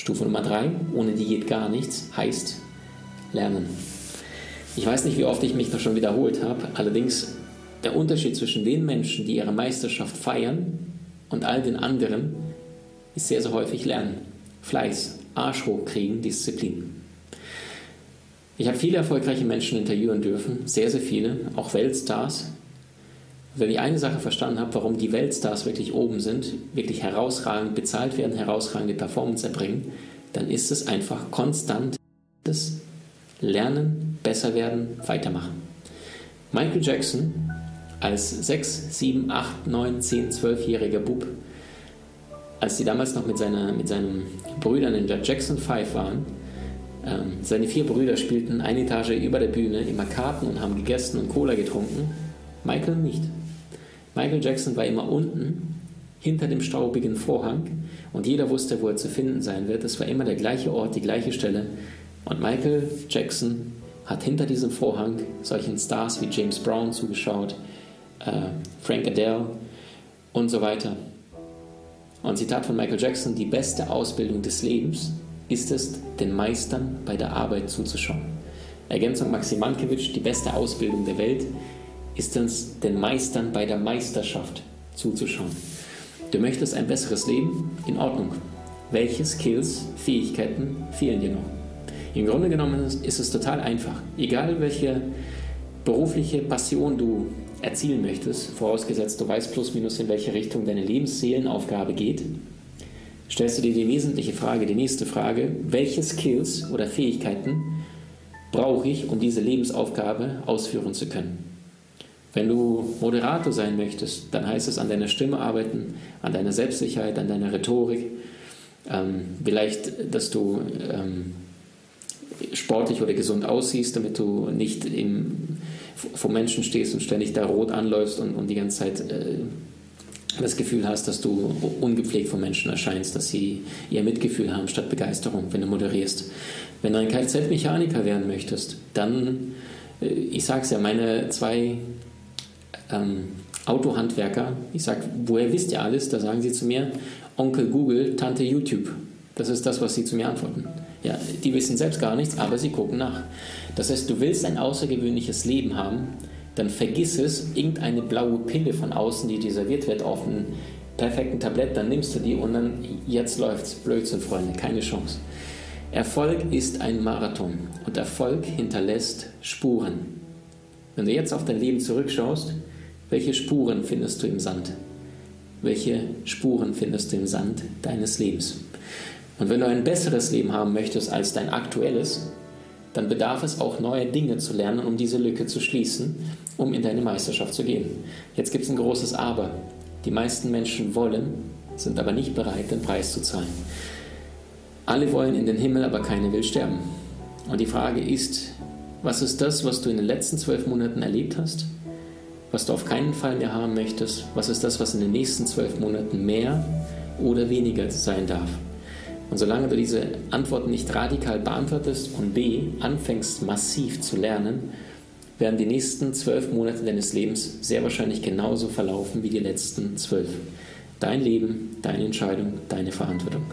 Stufe Nummer drei, ohne die geht gar nichts, heißt lernen. Ich weiß nicht, wie oft ich mich da schon wiederholt habe, allerdings der Unterschied zwischen den Menschen, die ihre Meisterschaft feiern und all den anderen, ist sehr, sehr häufig Lernen. Fleiß, Arsch hochkriegen, Disziplin. Ich habe viele erfolgreiche Menschen interviewen dürfen, sehr, sehr viele, auch Weltstars. Wenn ich eine Sache verstanden habe, warum die Weltstars wirklich oben sind, wirklich herausragend bezahlt werden, herausragende Performance erbringen, dann ist es einfach konstantes Lernen, besser werden, weitermachen. Michael Jackson als 6, 7, 8, 9, 10, 12-jähriger Bub, als sie damals noch mit, seiner, mit seinen Brüdern in der Jackson 5 waren, ähm, seine vier Brüder spielten eine Etage über der Bühne immer Karten und haben gegessen und Cola getrunken. Michael nicht. Michael Jackson war immer unten, hinter dem staubigen Vorhang und jeder wusste, wo er zu finden sein wird. Es war immer der gleiche Ort, die gleiche Stelle. Und Michael Jackson hat hinter diesem Vorhang solchen Stars wie James Brown zugeschaut, äh, Frank Adele und so weiter. Und Zitat von Michael Jackson, die beste Ausbildung des Lebens ist es, den Meistern bei der Arbeit zuzuschauen. Ergänzung Maxim Mankiewicz, die beste Ausbildung der Welt ist es, den Meistern bei der Meisterschaft zuzuschauen. Du möchtest ein besseres Leben? In Ordnung. Welche Skills, Fähigkeiten fehlen dir noch? Im Grunde genommen ist es total einfach. Egal welche berufliche Passion du erzielen möchtest, vorausgesetzt du weißt plus minus in welche Richtung deine Lebensseelenaufgabe geht, stellst du dir die wesentliche Frage, die nächste Frage, welche Skills oder Fähigkeiten brauche ich, um diese Lebensaufgabe ausführen zu können? Wenn du Moderator sein möchtest, dann heißt es an deiner Stimme arbeiten, an deiner Selbstsicherheit, an deiner Rhetorik, ähm, vielleicht, dass du ähm, sportlich oder gesund aussiehst, damit du nicht im, vor Menschen stehst und ständig da rot anläufst und, und die ganze Zeit äh, das Gefühl hast, dass du ungepflegt vor Menschen erscheinst, dass sie ihr Mitgefühl haben statt Begeisterung, wenn du moderierst. Wenn du ein Kfz-Mechaniker werden möchtest, dann, äh, ich sage es ja, meine zwei ähm, Autohandwerker, ich sage, woher wisst ihr alles? Da sagen sie zu mir, Onkel Google, Tante YouTube. Das ist das, was sie zu mir antworten. Ja, die wissen selbst gar nichts, aber sie gucken nach. Das heißt, du willst ein außergewöhnliches Leben haben, dann vergiss es, irgendeine blaue Pille von außen, die dir serviert wird auf einem perfekten Tablett, dann nimmst du die und dann jetzt läuft's. Blödsinn, Freunde, keine Chance. Erfolg ist ein Marathon und Erfolg hinterlässt Spuren. Wenn du jetzt auf dein Leben zurückschaust, welche Spuren findest du im Sand? Welche Spuren findest du im Sand deines Lebens? Und wenn du ein besseres Leben haben möchtest als dein aktuelles, dann bedarf es auch neue Dinge zu lernen, um diese Lücke zu schließen, um in deine Meisterschaft zu gehen. Jetzt gibt es ein großes Aber. Die meisten Menschen wollen, sind aber nicht bereit, den Preis zu zahlen. Alle wollen in den Himmel, aber keiner will sterben. Und die Frage ist, was ist das, was du in den letzten zwölf Monaten erlebt hast, was du auf keinen Fall mehr haben möchtest? Was ist das, was in den nächsten zwölf Monaten mehr oder weniger sein darf? Und solange du diese Antworten nicht radikal beantwortest und B, anfängst massiv zu lernen, werden die nächsten zwölf Monate deines Lebens sehr wahrscheinlich genauso verlaufen wie die letzten zwölf. Dein Leben, deine Entscheidung, deine Verantwortung.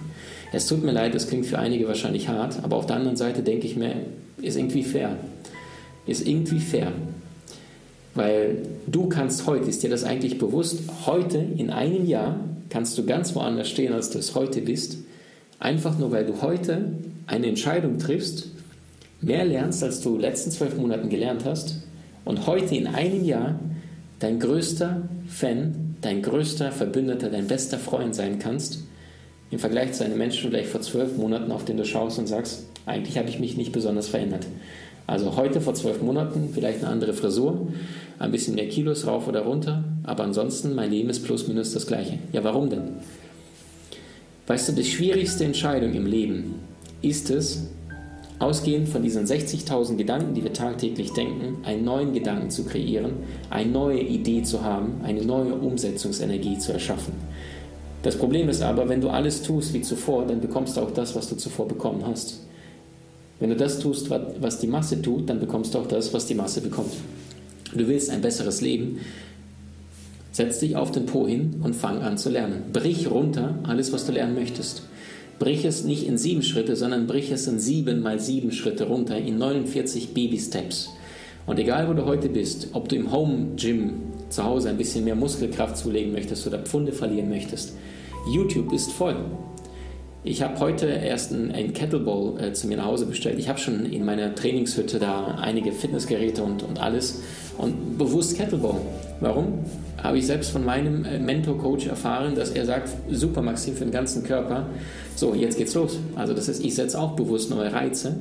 Es tut mir leid, das klingt für einige wahrscheinlich hart, aber auf der anderen Seite denke ich mir, ist irgendwie fair. Ist irgendwie fair. Weil du kannst heute, ist dir das eigentlich bewusst, heute in einem Jahr kannst du ganz woanders stehen, als du es heute bist. Einfach nur, weil du heute eine Entscheidung triffst, mehr lernst, als du in den letzten zwölf Monaten gelernt hast. Und heute in einem Jahr dein größter Fan, dein größter Verbündeter, dein bester Freund sein kannst, im Vergleich zu einem Menschen vielleicht vor zwölf Monaten, auf den du schaust und sagst, eigentlich habe ich mich nicht besonders verändert. Also heute vor zwölf Monaten vielleicht eine andere Frisur, ein bisschen mehr Kilos rauf oder runter, aber ansonsten mein Leben ist plus minus das gleiche. Ja, warum denn? Weißt du, die schwierigste Entscheidung im Leben ist es, ausgehend von diesen 60.000 Gedanken, die wir tagtäglich denken, einen neuen Gedanken zu kreieren, eine neue Idee zu haben, eine neue Umsetzungsenergie zu erschaffen. Das Problem ist aber, wenn du alles tust wie zuvor, dann bekommst du auch das, was du zuvor bekommen hast. Wenn du das tust, was die Masse tut, dann bekommst du auch das, was die Masse bekommt. Du willst ein besseres Leben, setz dich auf den Po hin und fang an zu lernen. Brich runter alles, was du lernen möchtest. Brich es nicht in sieben Schritte, sondern brich es in sieben mal sieben Schritte runter, in 49 Baby-Steps. Und egal, wo du heute bist, ob du im Home-Gym zu Hause ein bisschen mehr Muskelkraft zulegen möchtest oder Pfunde verlieren möchtest, YouTube ist voll. Ich habe heute erst ein, Kettlebell äh, zu mir nach Hause bestellt. Ich habe schon in meiner Trainingshütte da einige Fitnessgeräte und, und alles und bewusst Kettlebell. Warum? Habe ich selbst von meinem äh, Mentor-Coach erfahren, dass er sagt, super Maxim für den ganzen Körper. So, jetzt geht's los. Also das heißt, ich setze auch bewusst neue Reize.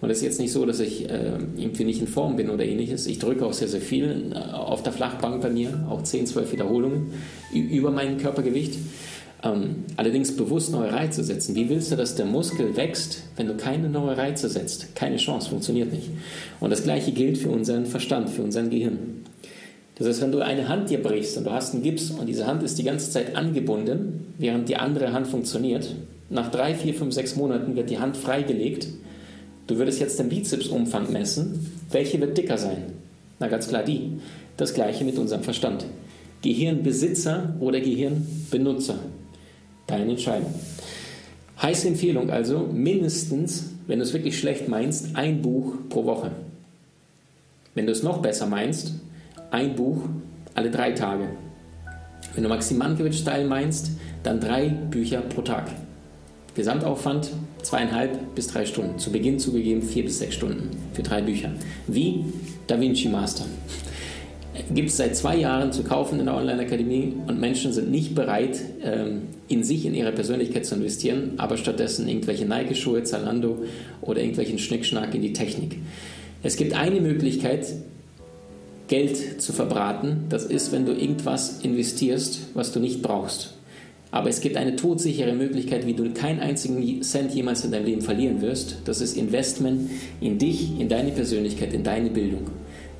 Und es ist jetzt nicht so, dass ich äh, irgendwie nicht in Form bin oder ähnliches. Ich drücke auch sehr, sehr viel äh, auf der Flachbank bei mir, auch 10, 12 Wiederholungen über mein Körpergewicht. Ähm, allerdings bewusst neue Reize setzen. Wie willst du, dass der Muskel wächst, wenn du keine neuen Reize setzt? Keine Chance, funktioniert nicht. Und das gleiche gilt für unseren Verstand, für unser Gehirn. Das heißt, wenn du eine Hand dir brichst und du hast einen Gips und diese Hand ist die ganze Zeit angebunden, während die andere Hand funktioniert, nach drei, vier, fünf, sechs Monaten wird die Hand freigelegt. Du würdest jetzt den Bizepsumfang messen. Welche wird dicker sein? Na ganz klar die. Das gleiche mit unserem Verstand. Gehirnbesitzer oder Gehirnbenutzer. Deine Entscheidung. Heiße Empfehlung also, mindestens, wenn du es wirklich schlecht meinst, ein Buch pro Woche. Wenn du es noch besser meinst, ein Buch alle drei Tage. Wenn du Maxim Mankiewicz-Style meinst, dann drei Bücher pro Tag. Gesamtaufwand zweieinhalb bis drei Stunden. Zu Beginn zugegeben vier bis sechs Stunden für drei Bücher. Wie Da Vinci Master gibt es seit zwei Jahren zu kaufen in der Online-Akademie und Menschen sind nicht bereit, ähm, in sich, in ihre Persönlichkeit zu investieren, aber stattdessen irgendwelche Nike-Schuhe, Zalando oder irgendwelchen Schnickschnack in die Technik. Es gibt eine Möglichkeit, Geld zu verbraten. Das ist, wenn du irgendwas investierst, was du nicht brauchst. Aber es gibt eine todsichere Möglichkeit, wie du keinen einzigen Cent jemals in deinem Leben verlieren wirst. Das ist Investment in dich, in deine Persönlichkeit, in deine Bildung.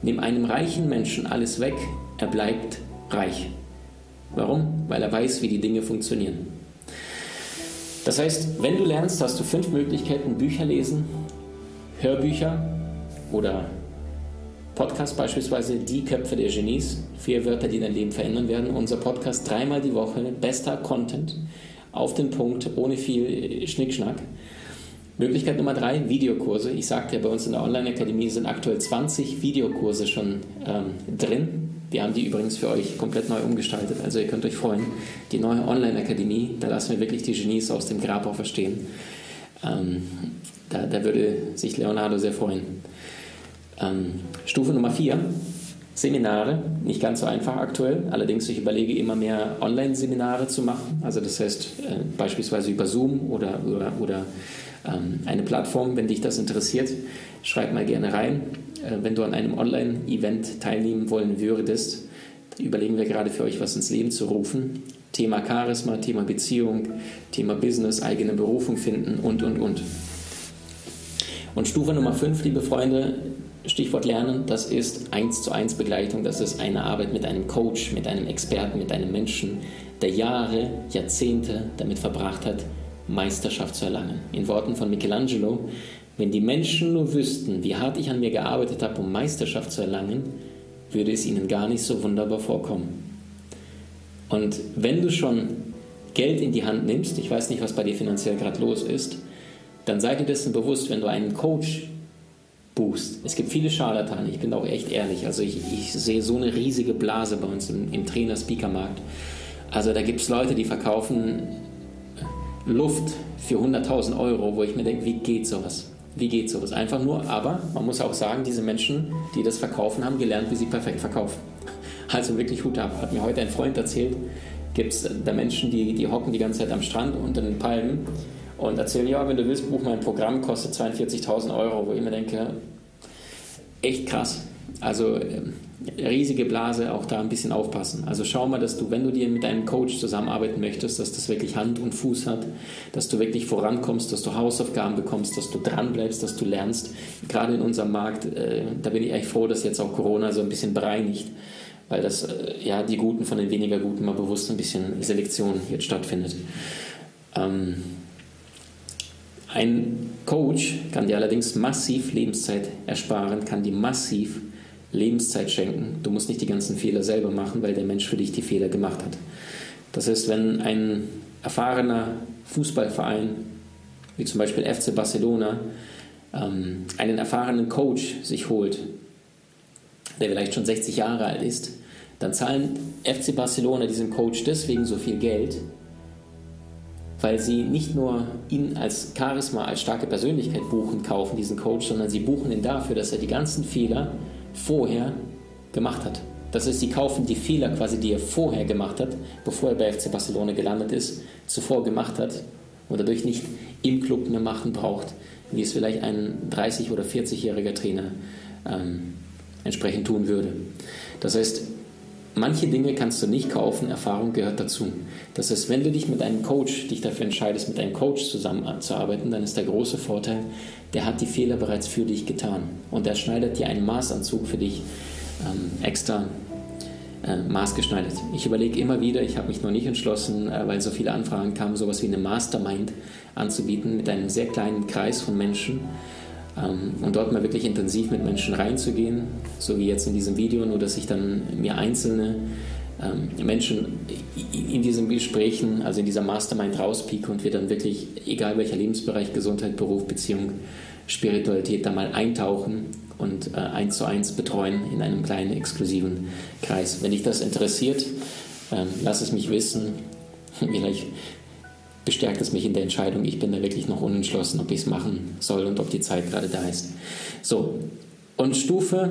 Nimm einem reichen Menschen alles weg, er bleibt reich. Warum? Weil er weiß, wie die Dinge funktionieren. Das heißt, wenn du lernst, hast du fünf Möglichkeiten: Bücher lesen, Hörbücher oder Podcast beispielsweise Die Köpfe der Genies. Vier Wörter, die dein Leben verändern werden. Unser Podcast dreimal die Woche, bester Content, auf den Punkt, ohne viel Schnickschnack. Möglichkeit Nummer drei, Videokurse. Ich sagte ja, bei uns in der Online-Akademie sind aktuell 20 Videokurse schon ähm, drin. Wir haben die übrigens für euch komplett neu umgestaltet, also ihr könnt euch freuen. Die neue Online-Akademie, da lassen wir wirklich die Genies aus dem Grabau verstehen. Ähm, da, da, würde sich Leonardo sehr freuen. Ähm, Stufe Nummer vier, Seminare, nicht ganz so einfach aktuell. Allerdings, ich überlege immer mehr Online-Seminare zu machen. Also das heißt äh, beispielsweise über Zoom oder, oder, oder ähm, eine Plattform. Wenn dich das interessiert, schreib mal gerne rein. Äh, wenn du an einem Online-Event teilnehmen wollen würdest, überlegen wir gerade für euch, was ins Leben zu rufen. Thema Charisma, Thema Beziehung, Thema Business, eigene Berufung finden und, und, und. Und Stufe Nummer 5, liebe Freunde, Stichwort Lernen, das ist 1 zu 1 Begleitung, das ist eine Arbeit mit einem Coach, mit einem Experten, mit einem Menschen, der Jahre, Jahrzehnte damit verbracht hat, Meisterschaft zu erlangen. In Worten von Michelangelo, wenn die Menschen nur wüssten, wie hart ich an mir gearbeitet habe, um Meisterschaft zu erlangen, würde es ihnen gar nicht so wunderbar vorkommen. Und wenn du schon Geld in die Hand nimmst, ich weiß nicht, was bei dir finanziell gerade los ist, dann sei dir dessen bewusst, wenn du einen Coach buchst. Es gibt viele Scharlatane, ich bin auch echt ehrlich. Also ich, ich sehe so eine riesige Blase bei uns im, im Trainer-Speaker-Markt. Also da gibt es Leute, die verkaufen Luft für 100.000 Euro, wo ich mir denke, wie geht sowas? Wie geht sowas? Einfach nur, aber man muss auch sagen, diese Menschen, die das verkaufen, haben gelernt, wie sie perfekt verkaufen. Also wirklich Hut ab. Hat mir heute ein Freund erzählt, gibt es da Menschen, die, die hocken die ganze Zeit am Strand unter den Palmen und erzählen, ja, wenn du willst, buch mein Programm, kostet 42.000 Euro, wo ich mir denke, echt krass. Also äh, riesige Blase, auch da ein bisschen aufpassen. Also schau mal, dass du, wenn du dir mit einem Coach zusammenarbeiten möchtest, dass das wirklich Hand und Fuß hat, dass du wirklich vorankommst, dass du Hausaufgaben bekommst, dass du dranbleibst, dass du lernst. Gerade in unserem Markt, äh, da bin ich echt froh, dass jetzt auch Corona so ein bisschen bereinigt, weil das äh, ja die Guten von den weniger Guten mal bewusst ein bisschen Selektion jetzt stattfindet. Ähm, ein Coach kann dir allerdings massiv Lebenszeit ersparen, kann dir massiv Lebenszeit schenken. Du musst nicht die ganzen Fehler selber machen, weil der Mensch für dich die Fehler gemacht hat. Das heißt, wenn ein erfahrener Fußballverein, wie zum Beispiel FC Barcelona, ähm, einen erfahrenen Coach sich holt, der vielleicht schon 60 Jahre alt ist, dann zahlen FC Barcelona diesem Coach deswegen so viel Geld, weil sie nicht nur ihn als Charisma, als starke Persönlichkeit buchen, kaufen, diesen Coach, sondern sie buchen ihn dafür, dass er die ganzen Fehler vorher gemacht hat. Das heißt, sie kaufen die Fehler quasi, die er vorher gemacht hat, bevor er bei FC Barcelona gelandet ist, zuvor gemacht hat und dadurch nicht im Club mehr machen braucht, wie es vielleicht ein 30- oder 40-jähriger Trainer ähm, entsprechend tun würde. Das heißt, Manche Dinge kannst du nicht kaufen, Erfahrung gehört dazu. Das heißt, wenn du dich mit einem Coach, dich dafür entscheidest, mit einem Coach zusammenzuarbeiten, dann ist der große Vorteil, der hat die Fehler bereits für dich getan und der schneidet dir einen Maßanzug für dich ähm, extra äh, maßgeschneidert. Ich überlege immer wieder, ich habe mich noch nicht entschlossen, äh, weil so viele Anfragen kamen, sowas wie eine Mastermind anzubieten mit einem sehr kleinen Kreis von Menschen und dort mal wirklich intensiv mit Menschen reinzugehen, so wie jetzt in diesem Video, nur dass ich dann mir einzelne ähm, Menschen in diesen Gesprächen, also in dieser Mastermind rauspieke und wir dann wirklich, egal welcher Lebensbereich, Gesundheit, Beruf, Beziehung, Spiritualität, da mal eintauchen und äh, eins zu eins betreuen in einem kleinen exklusiven Kreis. Wenn dich das interessiert, ähm, lass es mich wissen. Vielleicht bestärkt es mich in der Entscheidung. Ich bin da wirklich noch unentschlossen, ob ich es machen soll und ob die Zeit gerade da ist. So, und Stufe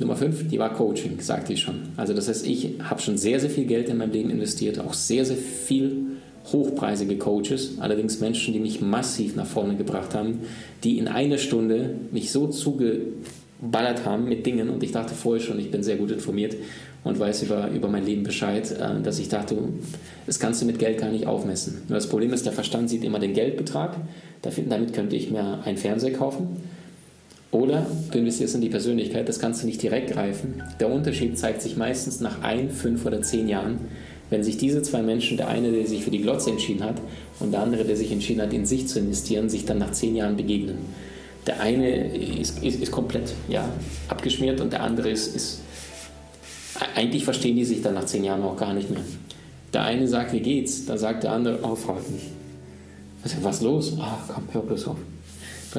Nummer 5, die war Coaching, sagte ich schon. Also das heißt, ich habe schon sehr, sehr viel Geld in mein Leben investiert, auch sehr, sehr viel hochpreisige Coaches, allerdings Menschen, die mich massiv nach vorne gebracht haben, die in einer Stunde mich so zugeballert haben mit Dingen und ich dachte vorher schon, ich bin sehr gut informiert und weiß über, über mein Leben Bescheid, äh, dass ich dachte, das kannst du mit Geld gar nicht aufmessen. Nur das Problem ist, der Verstand sieht immer den Geldbetrag, damit könnte ich mir einen Fernseher kaufen. Oder du investierst in die Persönlichkeit, das kannst du nicht direkt greifen. Der Unterschied zeigt sich meistens nach ein, fünf oder zehn Jahren, wenn sich diese zwei Menschen, der eine, der sich für die Glotze entschieden hat und der andere, der sich entschieden hat, in sich zu investieren, sich dann nach zehn Jahren begegnen. Der eine ist, ist, ist komplett ja, abgeschmiert und der andere ist, ist eigentlich verstehen die sich dann nach zehn Jahren auch gar nicht mehr. Der eine sagt, wie geht's? Da sagt der andere, oh, frag mich. Also, was los? Ah, komm, hör bloß auf.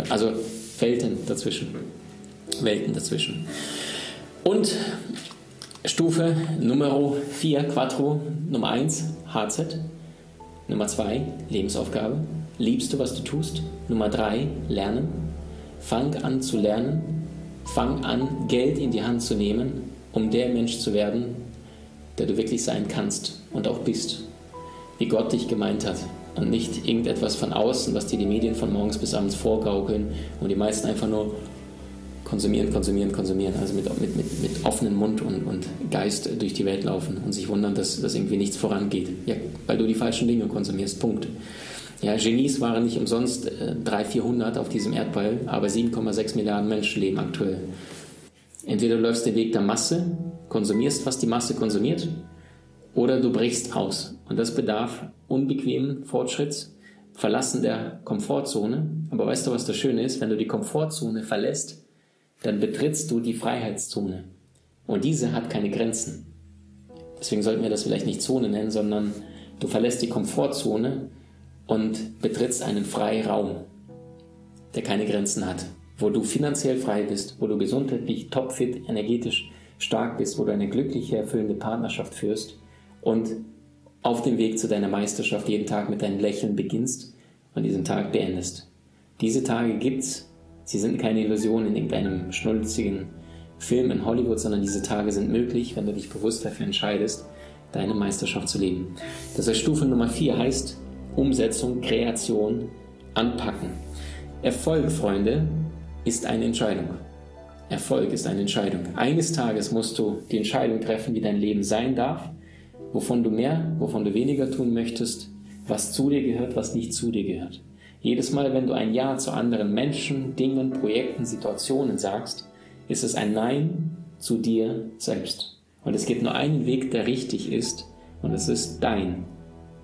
Also Welten dazwischen. Welten dazwischen. Und Stufe Nummer 4, Quattro, Nummer 1, HZ. Nummer 2, Lebensaufgabe. Liebst du, was du tust? Nummer 3, Lernen. Fang an zu lernen. Fang an, Geld in die Hand zu nehmen um der Mensch zu werden, der du wirklich sein kannst und auch bist, wie Gott dich gemeint hat und nicht irgendetwas von außen, was dir die Medien von morgens bis abends vorgaukeln und die meisten einfach nur konsumieren, konsumieren, konsumieren, also mit, mit, mit, mit offenem Mund und, und Geist durch die Welt laufen und sich wundern, dass, dass irgendwie nichts vorangeht. Ja, weil du die falschen Dinge konsumierst. Punkt. Ja, Genies waren nicht umsonst äh, 300, 400 auf diesem Erdball, aber 7,6 Milliarden Menschen leben aktuell Entweder du läufst den Weg der Masse, konsumierst, was die Masse konsumiert, oder du brichst aus. Und das bedarf unbequemen Fortschritts, Verlassen der Komfortzone. Aber weißt du, was das Schöne ist? Wenn du die Komfortzone verlässt, dann betrittst du die Freiheitszone. Und diese hat keine Grenzen. Deswegen sollten wir das vielleicht nicht Zone nennen, sondern du verlässt die Komfortzone und betrittst einen Freiraum, der keine Grenzen hat wo du finanziell frei bist, wo du gesundheitlich topfit, energetisch stark bist, wo du eine glückliche, erfüllende Partnerschaft führst und auf dem Weg zu deiner Meisterschaft jeden Tag mit deinem Lächeln beginnst und diesen Tag beendest. Diese Tage gibt's. Sie sind keine Illusion in irgendeinem schnulzigen Film in Hollywood, sondern diese Tage sind möglich, wenn du dich bewusst dafür entscheidest, deine Meisterschaft zu leben. Das heißt, Stufe Nummer 4 heißt Umsetzung, Kreation, Anpacken. Erfolg, Freunde, ist eine Entscheidung. Erfolg ist eine Entscheidung. Eines Tages musst du die Entscheidung treffen, wie dein Leben sein darf, wovon du mehr, wovon du weniger tun möchtest, was zu dir gehört, was nicht zu dir gehört. Jedes Mal, wenn du ein Ja zu anderen Menschen, Dingen, Projekten, Situationen sagst, ist es ein Nein zu dir selbst. Und es gibt nur einen Weg, der richtig ist, und es ist dein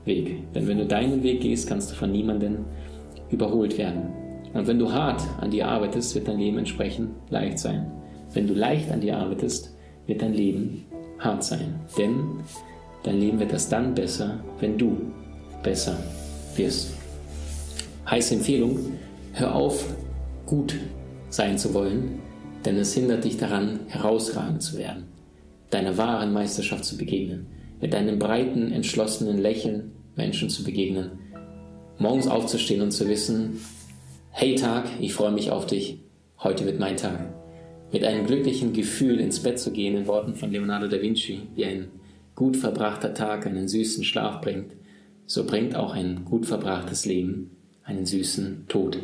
Weg. Denn wenn du deinen Weg gehst, kannst du von niemandem überholt werden. Und wenn du hart an dir arbeitest, wird dein Leben entsprechend leicht sein. Wenn du leicht an dir arbeitest, wird dein Leben hart sein. Denn dein Leben wird erst dann besser, wenn du besser wirst. Heiße Empfehlung, hör auf, gut sein zu wollen, denn es hindert dich daran, herausragend zu werden, deiner wahren Meisterschaft zu begegnen, mit deinem breiten, entschlossenen Lächeln Menschen zu begegnen, morgens aufzustehen und zu wissen, Hey Tag, ich freue mich auf dich. Heute wird mein Tag. Mit einem glücklichen Gefühl ins Bett zu gehen, in Worten von Leonardo da Vinci, wie ein gut verbrachter Tag einen süßen Schlaf bringt, so bringt auch ein gut verbrachtes Leben einen süßen Tod.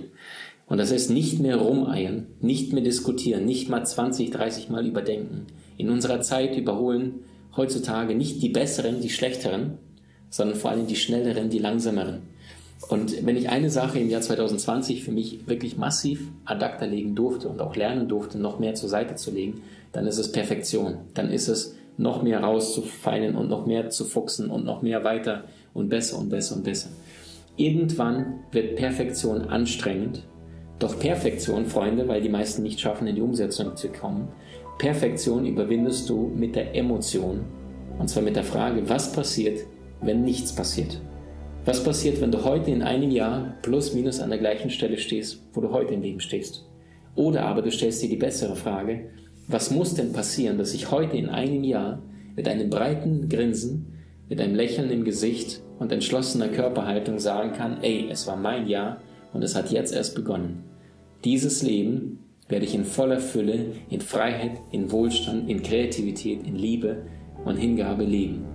Und das ist nicht mehr rumeiern, nicht mehr diskutieren, nicht mal 20, 30 Mal überdenken. In unserer Zeit überholen heutzutage nicht die Besseren, die Schlechteren, sondern vor allem die Schnelleren, die Langsameren. Und wenn ich eine Sache im Jahr 2020 für mich wirklich massiv ad acta legen durfte und auch lernen durfte, noch mehr zur Seite zu legen, dann ist es Perfektion. Dann ist es noch mehr rauszufeilen und noch mehr zu fuchsen und noch mehr weiter und besser und besser und besser. Irgendwann wird Perfektion anstrengend. Doch Perfektion, Freunde, weil die meisten nicht schaffen, in die Umsetzung zu kommen, Perfektion überwindest du mit der Emotion. Und zwar mit der Frage, was passiert, wenn nichts passiert. Was passiert, wenn du heute in einem Jahr plus minus an der gleichen Stelle stehst, wo du heute im Leben stehst? Oder aber du stellst dir die bessere Frage, was muss denn passieren, dass ich heute in einem Jahr mit einem breiten Grinsen, mit einem Lächeln im Gesicht und entschlossener Körperhaltung sagen kann, ey, es war mein Jahr und es hat jetzt erst begonnen. Dieses Leben werde ich in voller Fülle, in Freiheit, in Wohlstand, in Kreativität, in Liebe und Hingabe leben.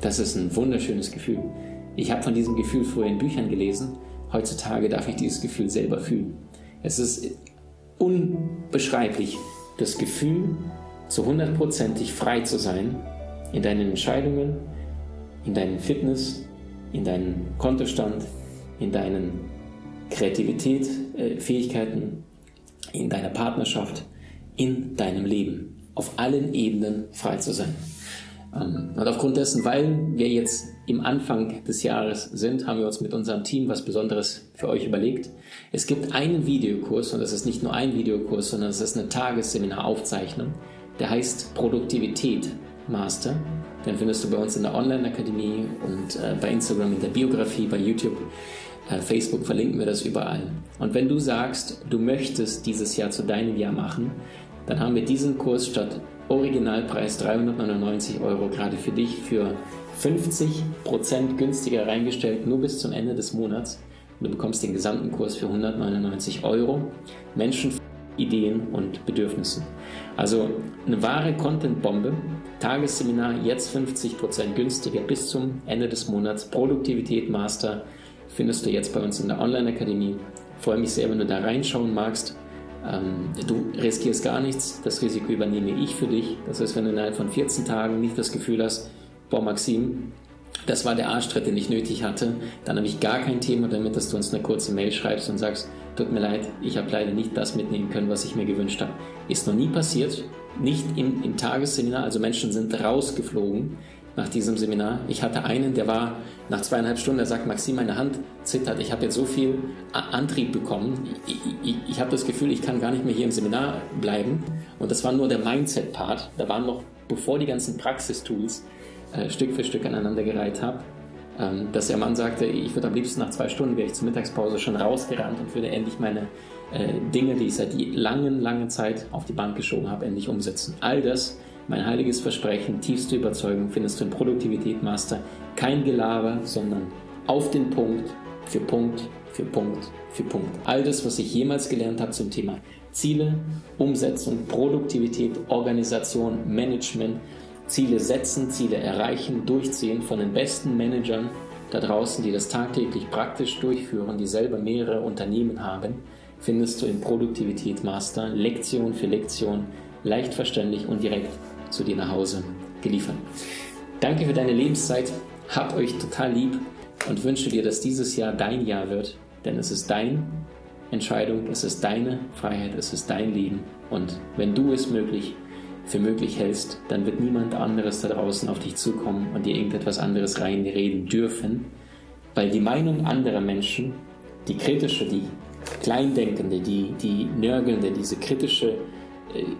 Das ist ein wunderschönes Gefühl. Ich habe von diesem Gefühl früher in Büchern gelesen. Heutzutage darf ich dieses Gefühl selber fühlen. Es ist unbeschreiblich, das Gefühl, zu hundertprozentig frei zu sein in deinen Entscheidungen, in deinen Fitness, in deinen Kontostand, in deinen Kreativität, äh, Fähigkeiten, in deiner Partnerschaft, in deinem Leben, auf allen Ebenen frei zu sein. Ähm, und aufgrund dessen, weil wir jetzt im Anfang des Jahres sind, haben wir uns mit unserem Team was Besonderes für euch überlegt. Es gibt einen Videokurs und das ist nicht nur ein Videokurs, sondern es ist eine Tagesseminaraufzeichnung. Der heißt Produktivität Master. Den findest du bei uns in der Online-Akademie und äh, bei Instagram in der Biografie, bei YouTube, äh, Facebook verlinken wir das überall. Und wenn du sagst, du möchtest dieses Jahr zu deinem Jahr machen, dann haben wir diesen Kurs statt Originalpreis 399 Euro gerade für dich für 50% günstiger reingestellt, nur bis zum Ende des Monats. du bekommst den gesamten Kurs für 199 Euro. Menschen, Ideen und Bedürfnissen. Also eine wahre Content-Bombe. Tagesseminar jetzt 50% günstiger bis zum Ende des Monats. Produktivität Master findest du jetzt bei uns in der Online-Akademie. Freue mich sehr, wenn du da reinschauen magst. Ähm, du riskierst gar nichts, das Risiko übernehme ich für dich. Das heißt, wenn du innerhalb von 14 Tagen nicht das Gefühl hast, boah Maxim, das war der Arschtritt, den ich nötig hatte, dann habe ich gar kein Thema damit, dass du uns eine kurze Mail schreibst und sagst, tut mir leid, ich habe leider nicht das mitnehmen können, was ich mir gewünscht habe. Ist noch nie passiert, nicht im, im Tagesseminar, also Menschen sind rausgeflogen nach diesem Seminar. Ich hatte einen, der war nach zweieinhalb Stunden, der sagt, Maxim, meine Hand zittert, ich habe jetzt so viel Antrieb bekommen, ich, ich, ich habe das Gefühl, ich kann gar nicht mehr hier im Seminar bleiben. Und das war nur der Mindset-Part. Da waren noch, bevor die ganzen Praxistools äh, Stück für Stück aneinandergereiht habe, ähm, dass der Mann sagte, ich würde am liebsten nach zwei Stunden, wäre ich zur Mittagspause schon rausgerannt und würde endlich meine äh, Dinge, die ich seit langen, langen Zeit auf die Bank geschoben habe, endlich umsetzen. All das mein heiliges Versprechen, tiefste Überzeugung findest du in Produktivität Master. Kein Gelaber, sondern auf den Punkt, für Punkt, für Punkt, für Punkt. All das, was ich jemals gelernt habe zum Thema Ziele, Umsetzung, Produktivität, Organisation, Management, Ziele setzen, Ziele erreichen, durchziehen von den besten Managern da draußen, die das tagtäglich praktisch durchführen, die selber mehrere Unternehmen haben, findest du im Produktivität Master Lektion für Lektion leicht verständlich und direkt zu dir nach Hause geliefert. Danke für deine Lebenszeit, hab euch total lieb und wünsche dir, dass dieses Jahr dein Jahr wird, denn es ist deine Entscheidung, es ist deine Freiheit, es ist dein Leben und wenn du es möglich für möglich hältst, dann wird niemand anderes da draußen auf dich zukommen und dir irgendetwas anderes reinreden dürfen, weil die Meinung anderer Menschen, die kritische, die kleindenkende, die, die nörgelnde, diese kritische,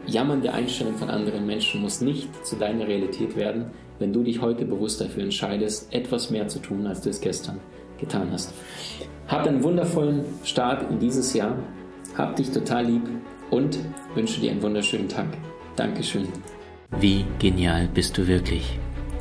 jammernde Einstellung von anderen Menschen muss nicht zu deiner Realität werden, wenn du dich heute bewusst dafür entscheidest, etwas mehr zu tun, als du es gestern getan hast. Hab einen wundervollen Start in dieses Jahr, hab dich total lieb und wünsche dir einen wunderschönen Tag. Dankeschön. Wie genial bist du wirklich?